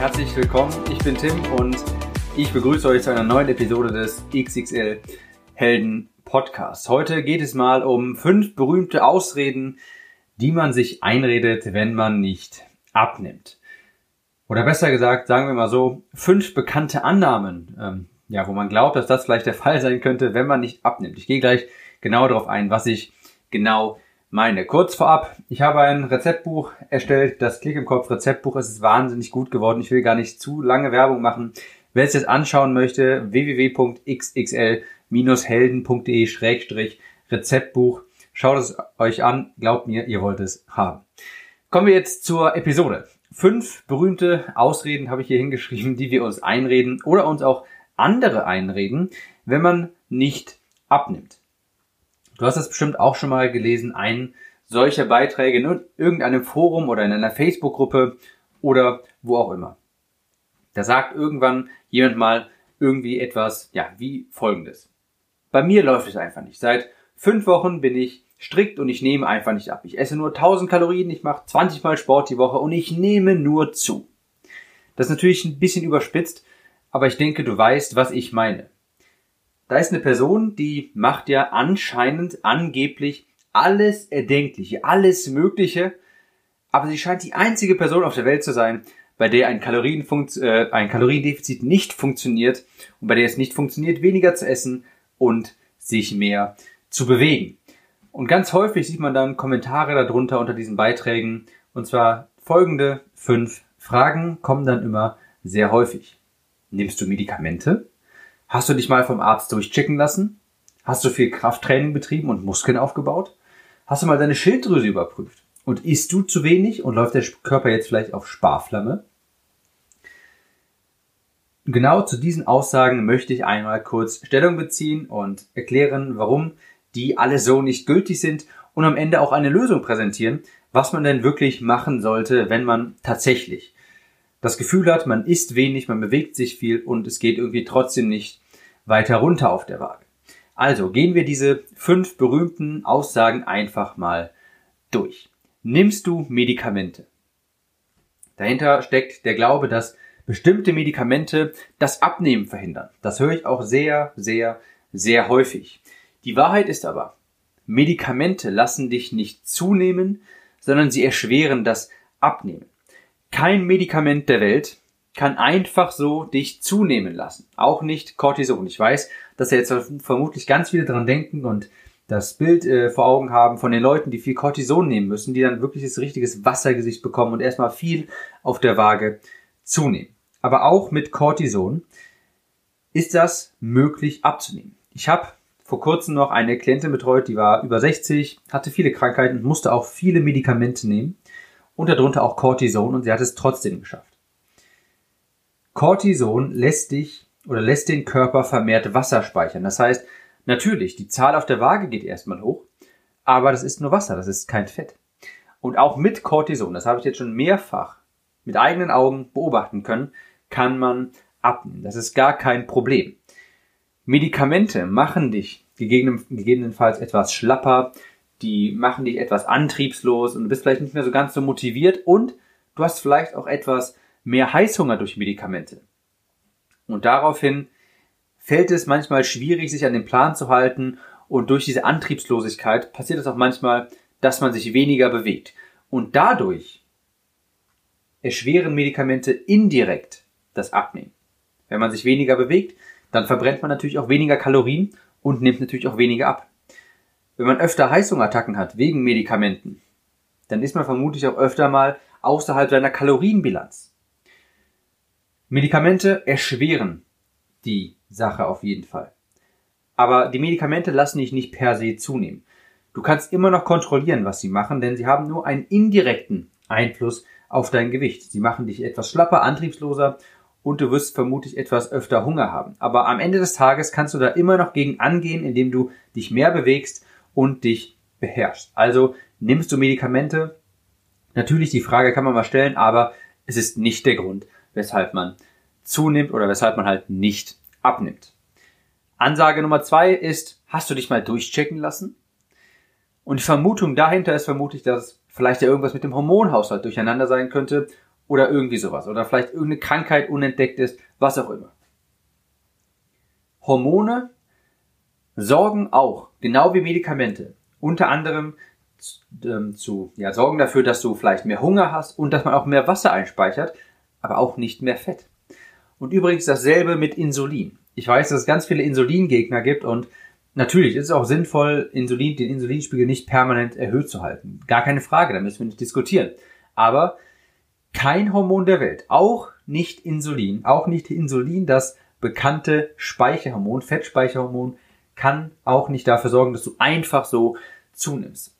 Herzlich willkommen. Ich bin Tim und ich begrüße euch zu einer neuen Episode des XXL Helden Podcasts. Heute geht es mal um fünf berühmte Ausreden, die man sich einredet, wenn man nicht abnimmt. Oder besser gesagt, sagen wir mal so, fünf bekannte Annahmen, ähm, ja, wo man glaubt, dass das vielleicht der Fall sein könnte, wenn man nicht abnimmt. Ich gehe gleich genau darauf ein, was ich genau meine. Kurz vorab, ich habe ein Rezeptbuch erstellt, das Klick im Kopf Rezeptbuch. Es ist wahnsinnig gut geworden. Ich will gar nicht zu lange Werbung machen. Wer es jetzt anschauen möchte, www.xxl-helden.de-rezeptbuch. Schaut es euch an. Glaubt mir, ihr wollt es haben. Kommen wir jetzt zur Episode. Fünf berühmte Ausreden habe ich hier hingeschrieben, die wir uns einreden oder uns auch andere einreden, wenn man nicht abnimmt. Du hast das bestimmt auch schon mal gelesen, ein solcher Beiträge in irgendeinem Forum oder in einer Facebook-Gruppe oder wo auch immer. Da sagt irgendwann jemand mal irgendwie etwas, ja, wie folgendes. Bei mir läuft es einfach nicht. Seit fünf Wochen bin ich strikt und ich nehme einfach nicht ab. Ich esse nur 1000 Kalorien, ich mache 20 Mal Sport die Woche und ich nehme nur zu. Das ist natürlich ein bisschen überspitzt, aber ich denke, du weißt, was ich meine. Da ist eine Person, die macht ja anscheinend angeblich alles Erdenkliche, alles Mögliche, aber sie scheint die einzige Person auf der Welt zu sein, bei der ein, äh, ein Kaloriendefizit nicht funktioniert und bei der es nicht funktioniert, weniger zu essen und sich mehr zu bewegen. Und ganz häufig sieht man dann Kommentare darunter unter diesen Beiträgen und zwar folgende fünf Fragen kommen dann immer sehr häufig. Nimmst du Medikamente? Hast du dich mal vom Arzt durchchecken lassen? Hast du viel Krafttraining betrieben und Muskeln aufgebaut? Hast du mal deine Schilddrüse überprüft? Und isst du zu wenig und läuft der Körper jetzt vielleicht auf Sparflamme? Genau zu diesen Aussagen möchte ich einmal kurz Stellung beziehen und erklären, warum die alle so nicht gültig sind und am Ende auch eine Lösung präsentieren, was man denn wirklich machen sollte, wenn man tatsächlich das Gefühl hat, man isst wenig, man bewegt sich viel und es geht irgendwie trotzdem nicht weiter runter auf der Waage. Also gehen wir diese fünf berühmten Aussagen einfach mal durch. Nimmst du Medikamente? Dahinter steckt der Glaube, dass bestimmte Medikamente das Abnehmen verhindern. Das höre ich auch sehr, sehr, sehr häufig. Die Wahrheit ist aber, Medikamente lassen dich nicht zunehmen, sondern sie erschweren das Abnehmen. Kein Medikament der Welt kann einfach so dich zunehmen lassen. Auch nicht Cortison. Ich weiß, dass jetzt vermutlich ganz viele dran denken und das Bild äh, vor Augen haben von den Leuten, die viel Cortison nehmen müssen, die dann wirklich das richtiges Wassergesicht bekommen und erstmal viel auf der Waage zunehmen. Aber auch mit Cortison ist das möglich abzunehmen. Ich habe vor kurzem noch eine Klientin betreut, die war über 60, hatte viele Krankheiten, musste auch viele Medikamente nehmen und darunter auch Cortison und sie hat es trotzdem geschafft. Cortison lässt dich oder lässt den Körper vermehrt Wasser speichern. Das heißt, natürlich, die Zahl auf der Waage geht erstmal hoch, aber das ist nur Wasser, das ist kein Fett. Und auch mit Cortison, das habe ich jetzt schon mehrfach mit eigenen Augen beobachten können, kann man abnehmen. Das ist gar kein Problem. Medikamente machen dich gegebenenfalls etwas schlapper, die machen dich etwas antriebslos und du bist vielleicht nicht mehr so ganz so motiviert und du hast vielleicht auch etwas mehr Heißhunger durch Medikamente. Und daraufhin fällt es manchmal schwierig, sich an den Plan zu halten und durch diese Antriebslosigkeit passiert es auch manchmal, dass man sich weniger bewegt. Und dadurch erschweren Medikamente indirekt das Abnehmen. Wenn man sich weniger bewegt, dann verbrennt man natürlich auch weniger Kalorien und nimmt natürlich auch weniger ab. Wenn man öfter Heißhungerattacken hat wegen Medikamenten, dann ist man vermutlich auch öfter mal außerhalb seiner Kalorienbilanz. Medikamente erschweren die Sache auf jeden Fall. Aber die Medikamente lassen dich nicht per se zunehmen. Du kannst immer noch kontrollieren, was sie machen, denn sie haben nur einen indirekten Einfluss auf dein Gewicht. Sie machen dich etwas schlapper, antriebsloser und du wirst vermutlich etwas öfter Hunger haben. Aber am Ende des Tages kannst du da immer noch gegen angehen, indem du dich mehr bewegst und dich beherrschst. Also nimmst du Medikamente? Natürlich, die Frage kann man mal stellen, aber es ist nicht der Grund, weshalb man zunimmt oder weshalb man halt nicht abnimmt. Ansage Nummer zwei ist, hast du dich mal durchchecken lassen? Und die Vermutung dahinter ist vermutlich, dass vielleicht ja irgendwas mit dem Hormonhaushalt durcheinander sein könnte oder irgendwie sowas. Oder vielleicht irgendeine Krankheit unentdeckt ist, was auch immer. Hormone sorgen auch, genau wie Medikamente, unter anderem ähm, zu, ja, sorgen dafür, dass du vielleicht mehr Hunger hast und dass man auch mehr Wasser einspeichert, aber auch nicht mehr Fett. Und übrigens dasselbe mit Insulin. Ich weiß, dass es ganz viele Insulingegner gibt und natürlich ist es auch sinnvoll, Insulin, den Insulinspiegel nicht permanent erhöht zu halten. Gar keine Frage, da müssen wir nicht diskutieren. Aber kein Hormon der Welt, auch nicht Insulin, auch nicht Insulin, das bekannte Speicherhormon, Fettspeicherhormon, kann auch nicht dafür sorgen, dass du einfach so zunimmst.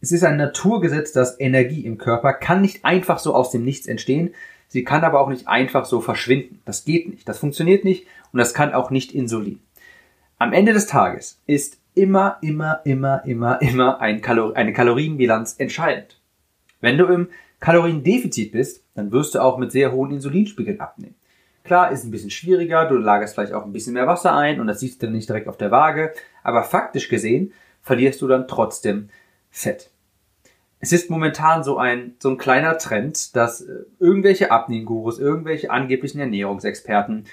Es ist ein Naturgesetz, dass Energie im Körper kann nicht einfach so aus dem Nichts entstehen, sie kann aber auch nicht einfach so verschwinden. Das geht nicht, das funktioniert nicht und das kann auch nicht Insulin. Am Ende des Tages ist immer, immer, immer, immer, immer ein Kalor eine Kalorienbilanz entscheidend. Wenn du im Kaloriendefizit bist, dann wirst du auch mit sehr hohen Insulinspiegeln abnehmen. Klar, ist ein bisschen schwieriger, du lagerst vielleicht auch ein bisschen mehr Wasser ein und das siehst du dann nicht direkt auf der Waage, aber faktisch gesehen verlierst du dann trotzdem Fett. Es ist momentan so ein, so ein kleiner Trend, dass äh, irgendwelche Abnehmgurus, irgendwelche angeblichen Ernährungsexperten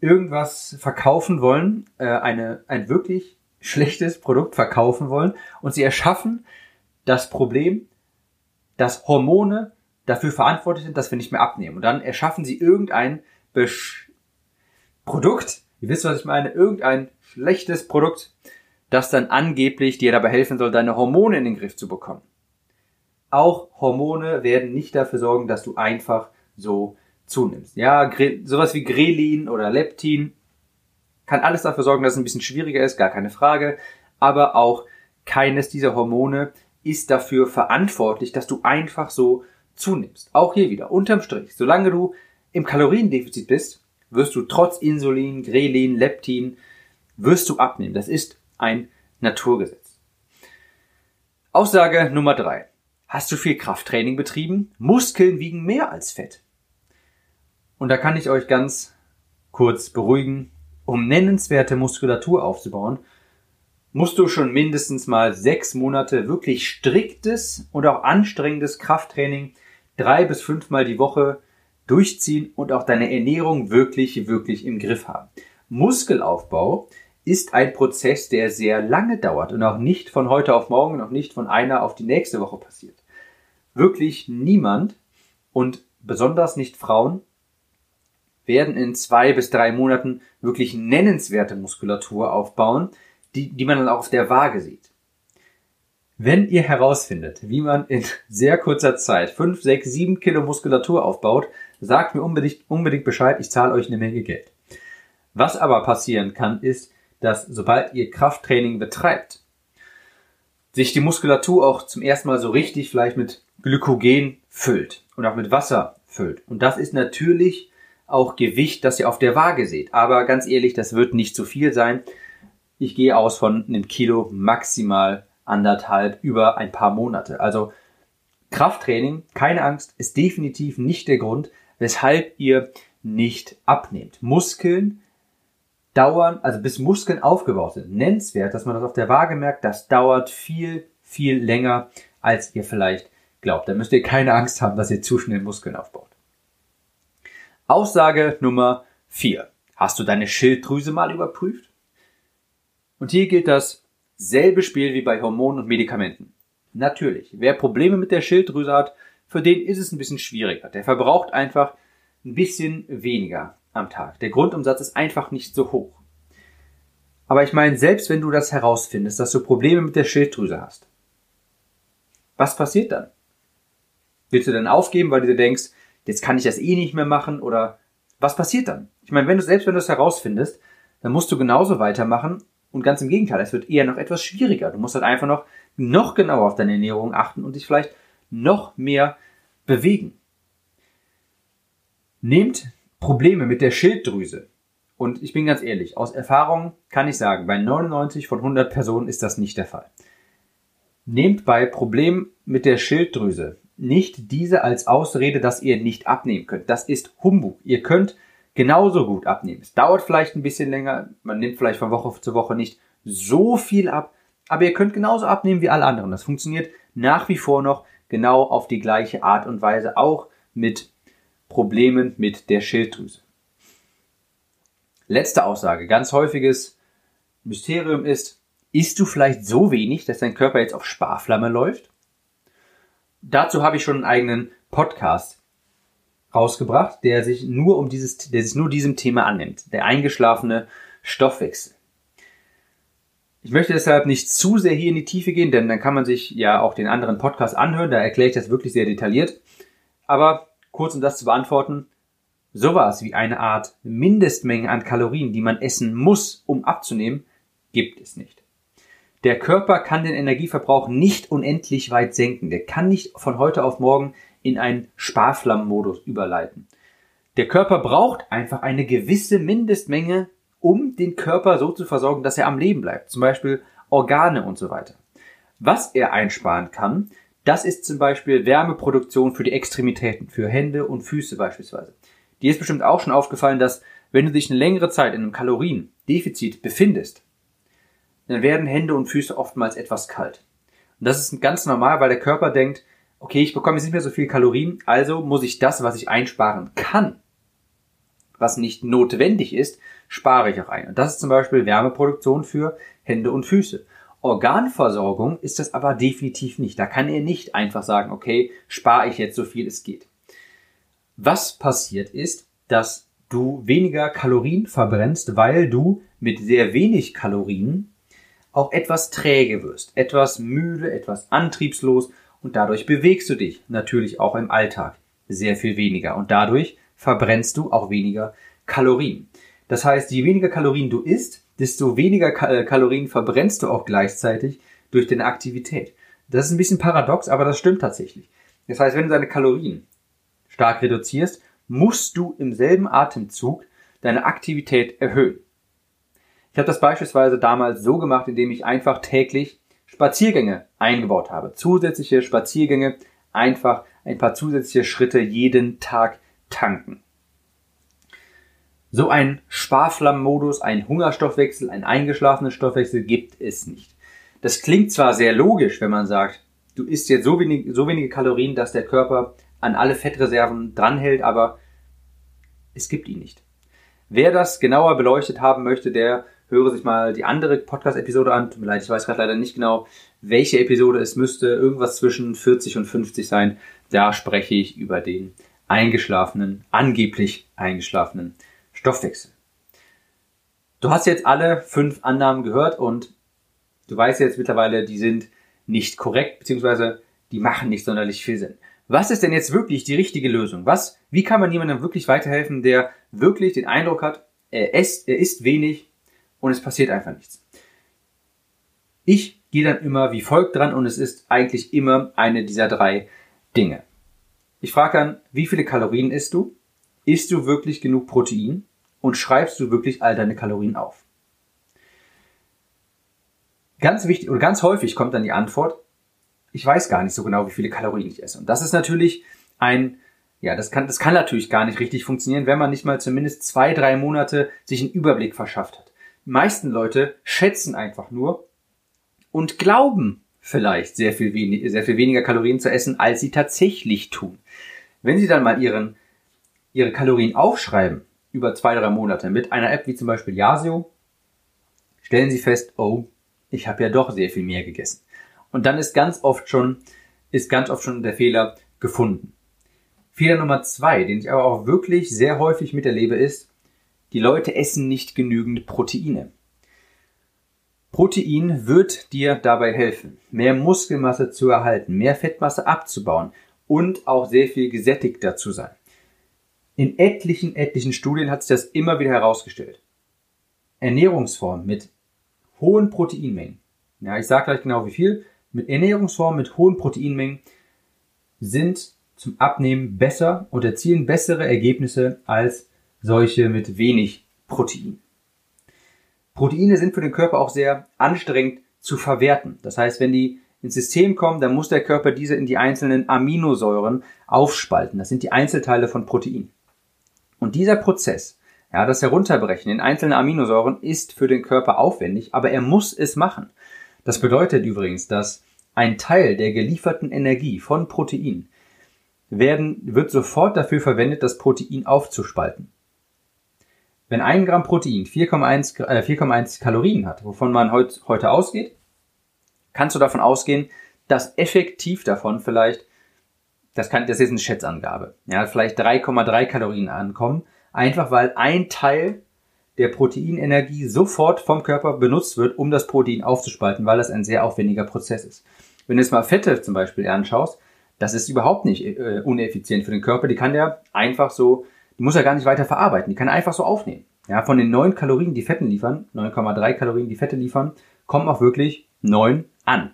irgendwas verkaufen wollen, äh, eine, ein wirklich schlechtes Produkt verkaufen wollen und sie erschaffen das Problem dass Hormone dafür verantwortlich sind, dass wir nicht mehr abnehmen. Und dann erschaffen sie irgendein Besch Produkt, ihr wisst, was ich meine, irgendein schlechtes Produkt, das dann angeblich dir dabei helfen soll, deine Hormone in den Griff zu bekommen. Auch Hormone werden nicht dafür sorgen, dass du einfach so zunimmst. Ja, sowas wie Grelin oder Leptin kann alles dafür sorgen, dass es ein bisschen schwieriger ist, gar keine Frage. Aber auch keines dieser Hormone ist dafür verantwortlich, dass du einfach so zunimmst. Auch hier wieder, unterm Strich, solange du im Kaloriendefizit bist, wirst du trotz Insulin, Grelin, Leptin, wirst du abnehmen. Das ist ein Naturgesetz. Aussage Nummer drei: Hast du viel Krafttraining betrieben? Muskeln wiegen mehr als Fett. Und da kann ich euch ganz kurz beruhigen, um nennenswerte Muskulatur aufzubauen, musst du schon mindestens mal sechs Monate wirklich striktes und auch anstrengendes Krafttraining drei bis fünfmal die Woche durchziehen und auch deine Ernährung wirklich, wirklich im Griff haben. Muskelaufbau ist ein Prozess, der sehr lange dauert und auch nicht von heute auf morgen und auch nicht von einer auf die nächste Woche passiert. Wirklich niemand und besonders nicht Frauen werden in zwei bis drei Monaten wirklich nennenswerte Muskulatur aufbauen, die, die man dann auch auf der Waage sieht. Wenn ihr herausfindet, wie man in sehr kurzer Zeit 5, 6, 7 Kilo Muskulatur aufbaut, sagt mir unbedingt, unbedingt Bescheid, ich zahle euch eine Menge Geld. Was aber passieren kann, ist, dass sobald ihr Krafttraining betreibt, sich die Muskulatur auch zum ersten Mal so richtig vielleicht mit Glykogen füllt und auch mit Wasser füllt. Und das ist natürlich auch Gewicht, das ihr auf der Waage seht. Aber ganz ehrlich, das wird nicht zu viel sein. Ich gehe aus von einem Kilo maximal anderthalb über ein paar Monate. Also Krafttraining, keine Angst, ist definitiv nicht der Grund, weshalb ihr nicht abnehmt. Muskeln dauern, also bis Muskeln aufgebaut sind, nennenswert, dass man das auf der Waage merkt, das dauert viel, viel länger, als ihr vielleicht glaubt. Da müsst ihr keine Angst haben, dass ihr zu schnell Muskeln aufbaut. Aussage Nummer vier: Hast du deine Schilddrüse mal überprüft? Und hier gilt dasselbe Spiel wie bei Hormonen und Medikamenten. Natürlich, wer Probleme mit der Schilddrüse hat, für den ist es ein bisschen schwieriger. Der verbraucht einfach ein bisschen weniger am Tag. Der Grundumsatz ist einfach nicht so hoch. Aber ich meine, selbst wenn du das herausfindest, dass du Probleme mit der Schilddrüse hast, was passiert dann? Willst du dann aufgeben, weil du dir denkst, jetzt kann ich das eh nicht mehr machen oder was passiert dann? Ich meine, wenn du selbst wenn du es herausfindest, dann musst du genauso weitermachen und ganz im Gegenteil, es wird eher noch etwas schwieriger. Du musst halt einfach noch, noch genauer auf deine Ernährung achten und dich vielleicht noch mehr bewegen. Nehmt Probleme mit der Schilddrüse. Und ich bin ganz ehrlich, aus Erfahrung kann ich sagen, bei 99 von 100 Personen ist das nicht der Fall. Nehmt bei Problemen mit der Schilddrüse nicht diese als Ausrede, dass ihr nicht abnehmen könnt. Das ist Humbug. Ihr könnt genauso gut abnehmen. Es dauert vielleicht ein bisschen länger, man nimmt vielleicht von Woche zu Woche nicht so viel ab, aber ihr könnt genauso abnehmen wie alle anderen. Das funktioniert nach wie vor noch genau auf die gleiche Art und Weise, auch mit Problemen mit der Schilddrüse. Letzte Aussage, ganz häufiges Mysterium ist, isst du vielleicht so wenig, dass dein Körper jetzt auf Sparflamme läuft? Dazu habe ich schon einen eigenen Podcast rausgebracht, der sich nur um dieses, der sich nur diesem Thema annimmt. Der eingeschlafene Stoffwechsel. Ich möchte deshalb nicht zu sehr hier in die Tiefe gehen, denn dann kann man sich ja auch den anderen Podcast anhören, da erkläre ich das wirklich sehr detailliert. Aber kurz um das zu beantworten, sowas wie eine Art Mindestmenge an Kalorien, die man essen muss, um abzunehmen, gibt es nicht. Der Körper kann den Energieverbrauch nicht unendlich weit senken. Der kann nicht von heute auf morgen in einen Sparflammenmodus überleiten. Der Körper braucht einfach eine gewisse Mindestmenge, um den Körper so zu versorgen, dass er am Leben bleibt. Zum Beispiel Organe und so weiter. Was er einsparen kann, das ist zum Beispiel Wärmeproduktion für die Extremitäten, für Hände und Füße beispielsweise. Dir ist bestimmt auch schon aufgefallen, dass wenn du dich eine längere Zeit in einem Kaloriendefizit befindest, dann werden Hände und Füße oftmals etwas kalt. Und das ist ganz normal, weil der Körper denkt, okay, ich bekomme jetzt nicht mehr so viel Kalorien, also muss ich das, was ich einsparen kann, was nicht notwendig ist, spare ich auch ein. Und das ist zum Beispiel Wärmeproduktion für Hände und Füße. Organversorgung ist das aber definitiv nicht. Da kann er nicht einfach sagen, okay, spare ich jetzt so viel es geht. Was passiert ist, dass du weniger Kalorien verbrennst, weil du mit sehr wenig Kalorien auch etwas träge wirst, etwas müde, etwas antriebslos und dadurch bewegst du dich natürlich auch im Alltag sehr viel weniger und dadurch verbrennst du auch weniger Kalorien. Das heißt, je weniger Kalorien du isst, desto weniger äh, Kalorien verbrennst du auch gleichzeitig durch deine Aktivität. Das ist ein bisschen paradox, aber das stimmt tatsächlich. Das heißt, wenn du deine Kalorien stark reduzierst, musst du im selben Atemzug deine Aktivität erhöhen. Ich habe das beispielsweise damals so gemacht, indem ich einfach täglich Spaziergänge eingebaut habe. Zusätzliche Spaziergänge, einfach ein paar zusätzliche Schritte jeden Tag tanken. So ein Sparflammenmodus, ein Hungerstoffwechsel, ein eingeschlafener Stoffwechsel gibt es nicht. Das klingt zwar sehr logisch, wenn man sagt, du isst jetzt so, wenig, so wenige Kalorien, dass der Körper an alle Fettreserven dranhält, aber es gibt ihn nicht. Wer das genauer beleuchtet haben möchte, der höre sich mal die andere Podcast-Episode an. Tut mir leid, ich weiß gerade leider nicht genau, welche Episode es müsste. Irgendwas zwischen 40 und 50 sein. Da spreche ich über den eingeschlafenen, angeblich eingeschlafenen Stoffwechsel. Du hast jetzt alle fünf Annahmen gehört und du weißt jetzt mittlerweile, die sind nicht korrekt, beziehungsweise die machen nicht sonderlich viel Sinn. Was ist denn jetzt wirklich die richtige Lösung? Was, wie kann man jemandem wirklich weiterhelfen, der wirklich den Eindruck hat, er isst, er isst wenig und es passiert einfach nichts? Ich gehe dann immer wie folgt dran und es ist eigentlich immer eine dieser drei Dinge. Ich frage dann, wie viele Kalorien isst du? Isst du wirklich genug Protein? Und schreibst du wirklich all deine Kalorien auf? Ganz wichtig und ganz häufig kommt dann die Antwort, ich weiß gar nicht so genau, wie viele Kalorien ich esse. Und das ist natürlich ein, ja, das kann, das kann natürlich gar nicht richtig funktionieren, wenn man nicht mal zumindest zwei, drei Monate sich einen Überblick verschafft hat. Meisten Leute schätzen einfach nur und glauben vielleicht sehr viel, wenig, sehr viel weniger Kalorien zu essen, als sie tatsächlich tun. Wenn sie dann mal ihren, ihre Kalorien aufschreiben über zwei, drei Monate mit einer App wie zum Beispiel Yasio, stellen sie fest, oh, ich habe ja doch sehr viel mehr gegessen. Und dann ist ganz oft schon, ist ganz oft schon der Fehler gefunden. Fehler Nummer zwei, den ich aber auch wirklich sehr häufig miterlebe, ist, die Leute essen nicht genügend Proteine. Protein wird dir dabei helfen, mehr Muskelmasse zu erhalten, mehr Fettmasse abzubauen und auch sehr viel gesättigter zu sein. In etlichen, etlichen Studien hat sich das immer wieder herausgestellt. Ernährungsformen mit hohen Proteinmengen, ja, ich sage gleich genau wie viel, mit Ernährungsformen mit hohen Proteinmengen sind zum Abnehmen besser und erzielen bessere Ergebnisse als solche mit wenig Protein. Proteine sind für den Körper auch sehr anstrengend zu verwerten. Das heißt, wenn die ins System kommen, dann muss der Körper diese in die einzelnen Aminosäuren aufspalten. Das sind die Einzelteile von Protein. Und dieser Prozess, ja, das Herunterbrechen in einzelne Aminosäuren ist für den Körper aufwendig, aber er muss es machen. Das bedeutet übrigens, dass ein Teil der gelieferten Energie von Protein werden, wird sofort dafür verwendet, das Protein aufzuspalten. Wenn ein Gramm Protein 4,1 äh, Kalorien hat, wovon man heut, heute ausgeht, kannst du davon ausgehen, dass effektiv davon vielleicht, das, kann, das ist eine Schätzangabe, ja, vielleicht 3,3 Kalorien ankommen, einfach weil ein Teil der Proteinenergie sofort vom Körper benutzt wird, um das Protein aufzuspalten, weil das ein sehr aufwendiger Prozess ist. Wenn du jetzt mal Fette zum Beispiel anschaust, das ist überhaupt nicht äh, uneffizient für den Körper. Die kann der einfach so, die muss er gar nicht weiter verarbeiten. Die kann er einfach so aufnehmen. Ja, von den 9 Kalorien, die Fetten liefern, 9,3 Kalorien, die Fette liefern, kommen auch wirklich 9 an.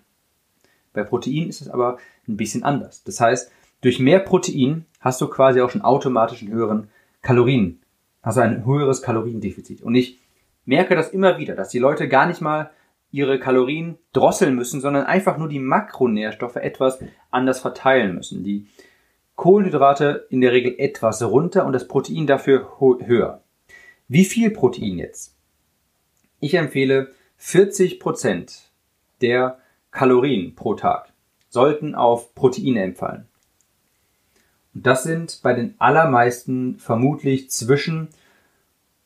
Bei Protein ist es aber ein bisschen anders. Das heißt, durch mehr Protein hast du quasi auch schon automatisch einen höheren Kalorien, also ein höheres Kaloriendefizit. Und ich merke das immer wieder, dass die Leute gar nicht mal ihre Kalorien drosseln müssen, sondern einfach nur die Makronährstoffe etwas anders verteilen müssen. Die Kohlenhydrate in der Regel etwas runter und das Protein dafür höher. Wie viel Protein jetzt? Ich empfehle 40 Prozent der Kalorien pro Tag sollten auf Proteine entfallen. Und das sind bei den allermeisten vermutlich zwischen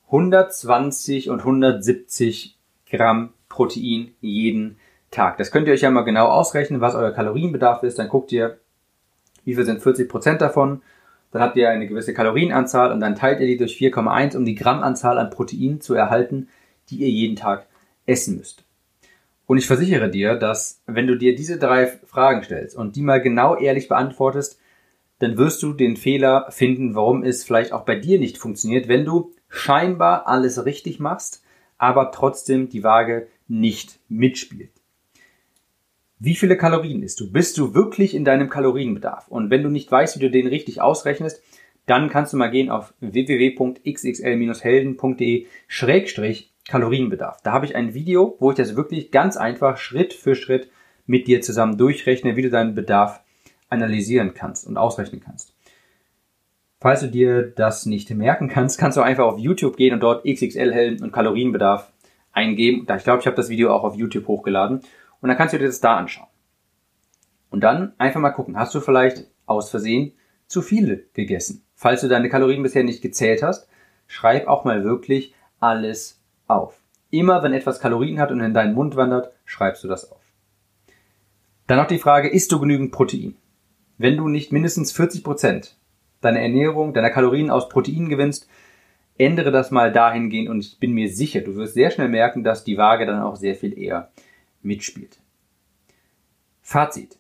120 und 170 Gramm Protein jeden Tag. Das könnt ihr euch ja mal genau ausrechnen, was euer Kalorienbedarf ist. Dann guckt ihr, wie viel sind 40 Prozent davon. Dann habt ihr eine gewisse Kalorienanzahl und dann teilt ihr die durch 4,1, um die Grammanzahl an Protein zu erhalten, die ihr jeden Tag essen müsst. Und ich versichere dir, dass wenn du dir diese drei Fragen stellst und die mal genau ehrlich beantwortest, dann wirst du den Fehler finden, warum es vielleicht auch bei dir nicht funktioniert, wenn du scheinbar alles richtig machst, aber trotzdem die Waage nicht mitspielt. Wie viele Kalorien isst du? Bist du wirklich in deinem Kalorienbedarf? Und wenn du nicht weißt, wie du den richtig ausrechnest, dann kannst du mal gehen auf www.xxl-helden.de Kalorienbedarf. Da habe ich ein Video, wo ich das wirklich ganz einfach Schritt für Schritt mit dir zusammen durchrechne, wie du deinen Bedarf analysieren kannst und ausrechnen kannst. Falls du dir das nicht merken kannst, kannst du einfach auf YouTube gehen und dort XXL Helden und Kalorienbedarf eingeben. Ich glaube, ich habe das Video auch auf YouTube hochgeladen. Und dann kannst du dir das da anschauen. Und dann einfach mal gucken, hast du vielleicht aus Versehen zu viele gegessen? Falls du deine Kalorien bisher nicht gezählt hast, schreib auch mal wirklich alles auf. Immer wenn etwas Kalorien hat und in deinen Mund wandert, schreibst du das auf. Dann noch die Frage, isst du genügend Protein? Wenn du nicht mindestens 40 Prozent deiner Ernährung, deiner Kalorien aus Protein gewinnst, ändere das mal dahingehend und ich bin mir sicher, du wirst sehr schnell merken, dass die Waage dann auch sehr viel eher mitspielt. Fazit.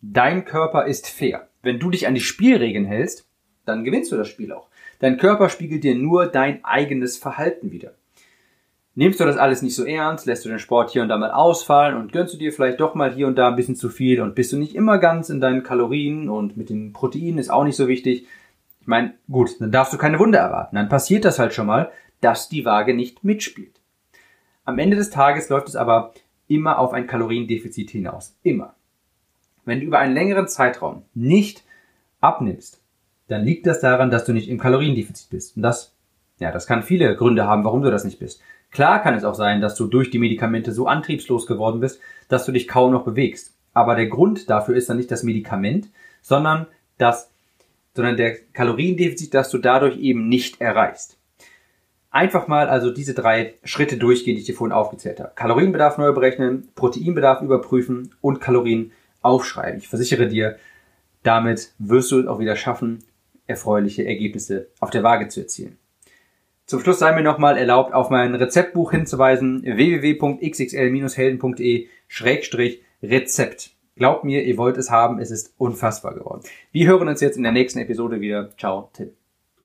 Dein Körper ist fair. Wenn du dich an die Spielregeln hältst, dann gewinnst du das Spiel auch. Dein Körper spiegelt dir nur dein eigenes Verhalten wieder. Nimmst du das alles nicht so ernst, lässt du den Sport hier und da mal ausfallen und gönnst du dir vielleicht doch mal hier und da ein bisschen zu viel und bist du nicht immer ganz in deinen Kalorien und mit den Proteinen ist auch nicht so wichtig. Ich meine, gut, dann darfst du keine Wunder erwarten. Dann passiert das halt schon mal, dass die Waage nicht mitspielt. Am Ende des Tages läuft es aber immer auf ein Kaloriendefizit hinaus. Immer. Wenn du über einen längeren Zeitraum nicht abnimmst, dann liegt das daran, dass du nicht im Kaloriendefizit bist. Und das, ja, das kann viele Gründe haben, warum du das nicht bist. Klar kann es auch sein, dass du durch die Medikamente so antriebslos geworden bist, dass du dich kaum noch bewegst. Aber der Grund dafür ist dann nicht das Medikament, sondern das, sondern der Kaloriendefizit, das du dadurch eben nicht erreichst. Einfach mal also diese drei Schritte durchgehen, die ich dir vorhin aufgezählt habe. Kalorienbedarf neu berechnen, Proteinbedarf überprüfen und Kalorien aufschreiben. Ich versichere dir, damit wirst du es auch wieder schaffen, erfreuliche Ergebnisse auf der Waage zu erzielen. Zum Schluss sei mir nochmal erlaubt, auf mein Rezeptbuch hinzuweisen, www.xxl-helden.de-rezept. Glaubt mir, ihr wollt es haben, es ist unfassbar geworden. Wir hören uns jetzt in der nächsten Episode wieder. Ciao, Tim.